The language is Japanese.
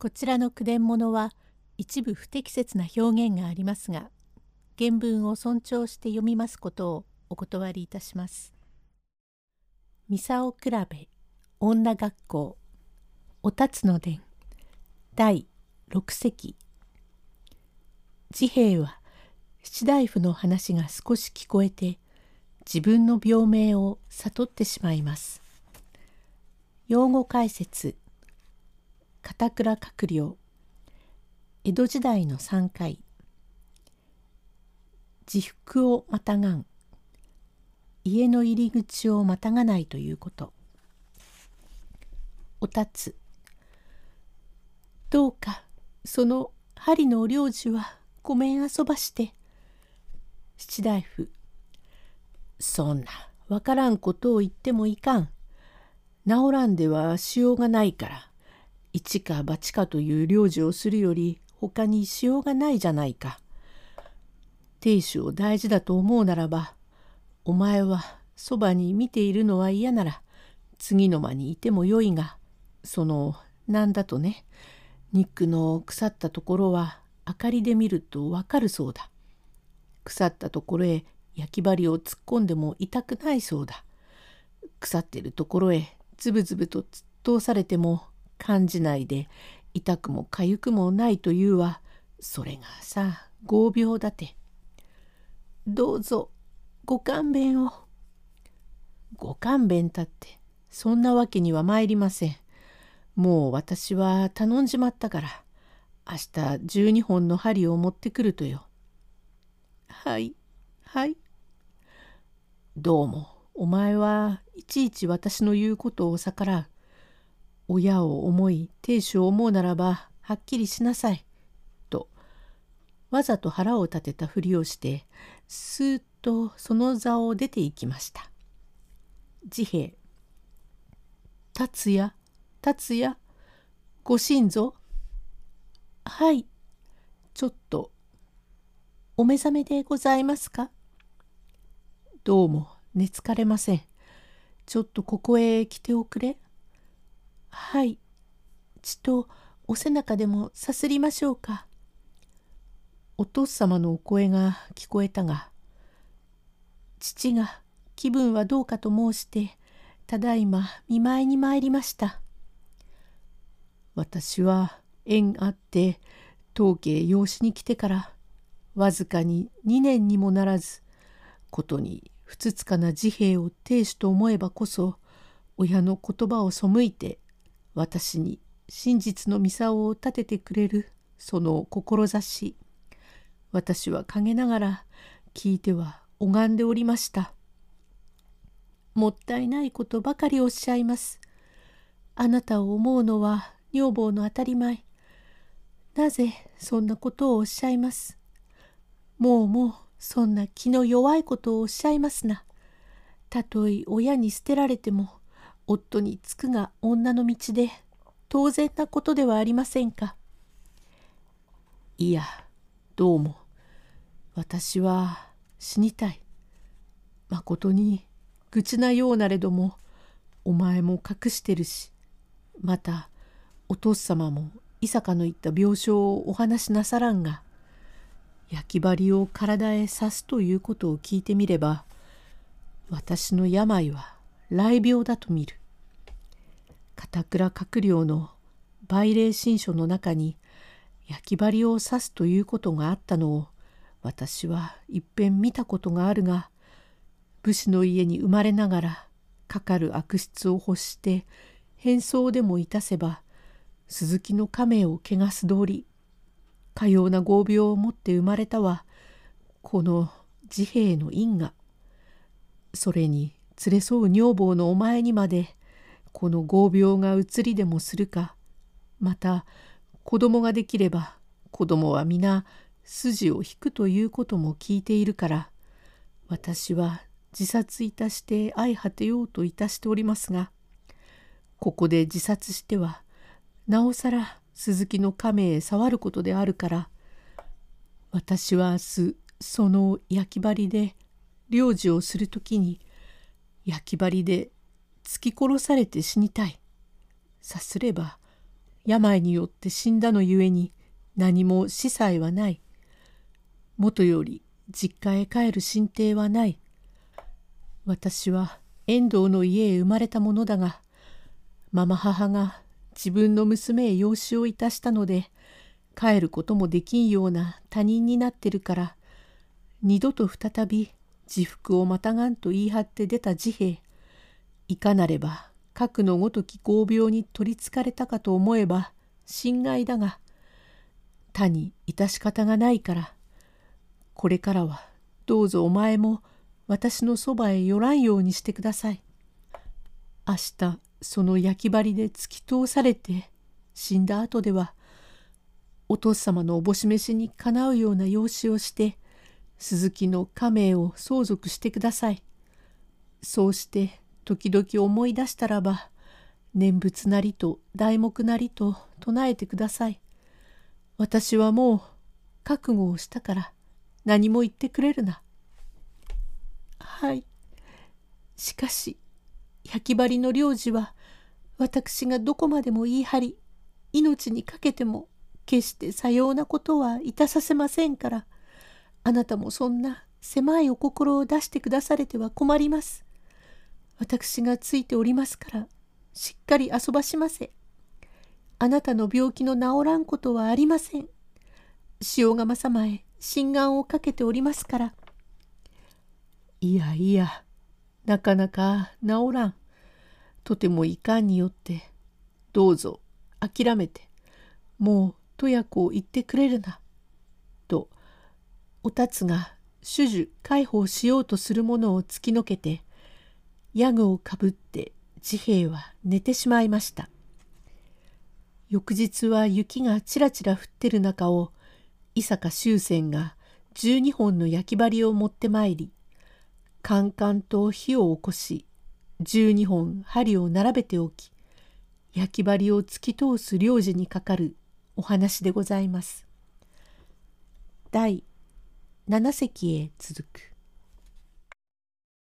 こちらの句伝物は一部不適切な表現がありますが原文を尊重して読みますことをお断りいたします。ミサオ比べ女学校おたつの伝第六席治兵衛は七大夫の話が少し聞こえて自分の病名を悟ってしまいます。用語解説片倉閣僚江戸時代の3回。自服をまたがん。家の入り口をまたがないということ。おたつ。どうかその針のお領事はごめん遊ばして。七大夫。そんなわからんことを言ってもいかん。治らんではしようがないから。一か八かという領事をするより他にしようがないじゃないか。亭主を大事だと思うならばお前はそばに見ているのは嫌なら次の間にいてもよいがその何だとね肉の腐ったところは明かりで見るとわかるそうだ。腐ったところへ焼き針を突っ込んでも痛くないそうだ。腐ってるところへズブズブと突っ通されても感じないで痛くもかゆくもないというはそれがさ合病だて。どうぞご勘弁を。ご勘弁たってそんなわけには参りません。もう私は頼んじまったから明日12本の針を持ってくるとよ。はいはい。どうもお前はいちいち私の言うことを逆らう。親を思い亭主を思うならばはっきりしなさい」とわざと腹を立てたふりをしてスーッとその座を出て行きました。治兵「達也達也ご心臓はいちょっとお目覚めでございますか？どうも寝つかれません。ちょっとここへ来ておくれ。はい。血とお背中でもさすりましょうか。お父様のお声が聞こえたが、父が気分はどうかと申して、ただいま見舞いに参りました。私は縁あって当家養子に来てからわずかに2年にもならずことにふつつかな治兵を亭主と思えばこそ親の言葉を背いて私に真実の操を立ててくれるその志。私は陰ながら聞いては拝んでおりました。もったいないことばかりおっしゃいます。あなたを思うのは女房の当たり前。なぜそんなことをおっしゃいます？もうもうそんな気の弱いことをおっしゃいますな。たとえ親に捨てられても夫につくが女の道で当然なことではありませんか。いやどうも私は死にたい。まことに愚痴なようなれどもお前も隠してるしまたお父様も伊坂の言った病床をお話しなさらんが焼き針を体へ刺すということを聞いてみれば私の病は雷病だと見る。片倉閣僚の売礼新書の中に焼き針を刺すということがあったのを私はいっぺん見たことがあるが武士の家に生まれながらかかる悪質を欲して変装でもいたせば鈴木の亀を汚す通りかような合病を持って生まれたはこの治兵衛の因果それに連れ添う女房のお前にまでこの合病が移りでもするか。また子供ができれば子供は皆筋を引くということも聞いているから私は自殺いたして相果てようといたしておりますがここで自殺してはなおさら鈴木の亀へ触ることであるから私は明日その焼き針で領事をする時に焼き針で突き殺されて死にたい。さすれば病によって死んだのゆえに何も司祭はない。もとより実家へ帰る進呈はない。私は遠藤の家へ生まれたものだが、ママ母が自分の娘へ養子をいたしたので、帰ることもできんような他人になってるから、二度と再び自腹をまたがんと言い張って出た治兵衛、いかなれば核のごとき合病に取りつかれたかと思えば心外だが、他に致し方がないから、これからはどうぞお前も私のそばへ寄らんようにしてください。明日その焼き針で突き通されて死んだ後ではお父様のおぼし飯にかなうような養子をして鈴木の家名を相続してください。そうして時々思い出したらば念仏なりと題目なりと唱えてください。私はもう覚悟をしたから何も言ってくれるな。はい。しかし焼き針の領事は私がどこまでも言い張り命にかけても決してさようなことはいたさせませんから、あなたもそんな狭いお心を出してくだされては困ります。私がついておりますから、しっかり遊ばしませ。あなたの病気の治らんことはありません。塩釜様へ心眼をかけておりますから。いやいや、なかなか治らん。とてもいかんによって、どうぞ諦めて、もうとや子を言ってくれるな。とおたつが主樹介抱しようとするものを突きのけてヤグをかぶって治兵衛は寝てしまいました。翌日は雪がちらちら降ってる中を伊坂修仙が12本の焼き針を持ってまいりカンカンと火を起こし12本針を並べておき焼き針を突き通す領事にかかるお話でございます。第7席へ続く。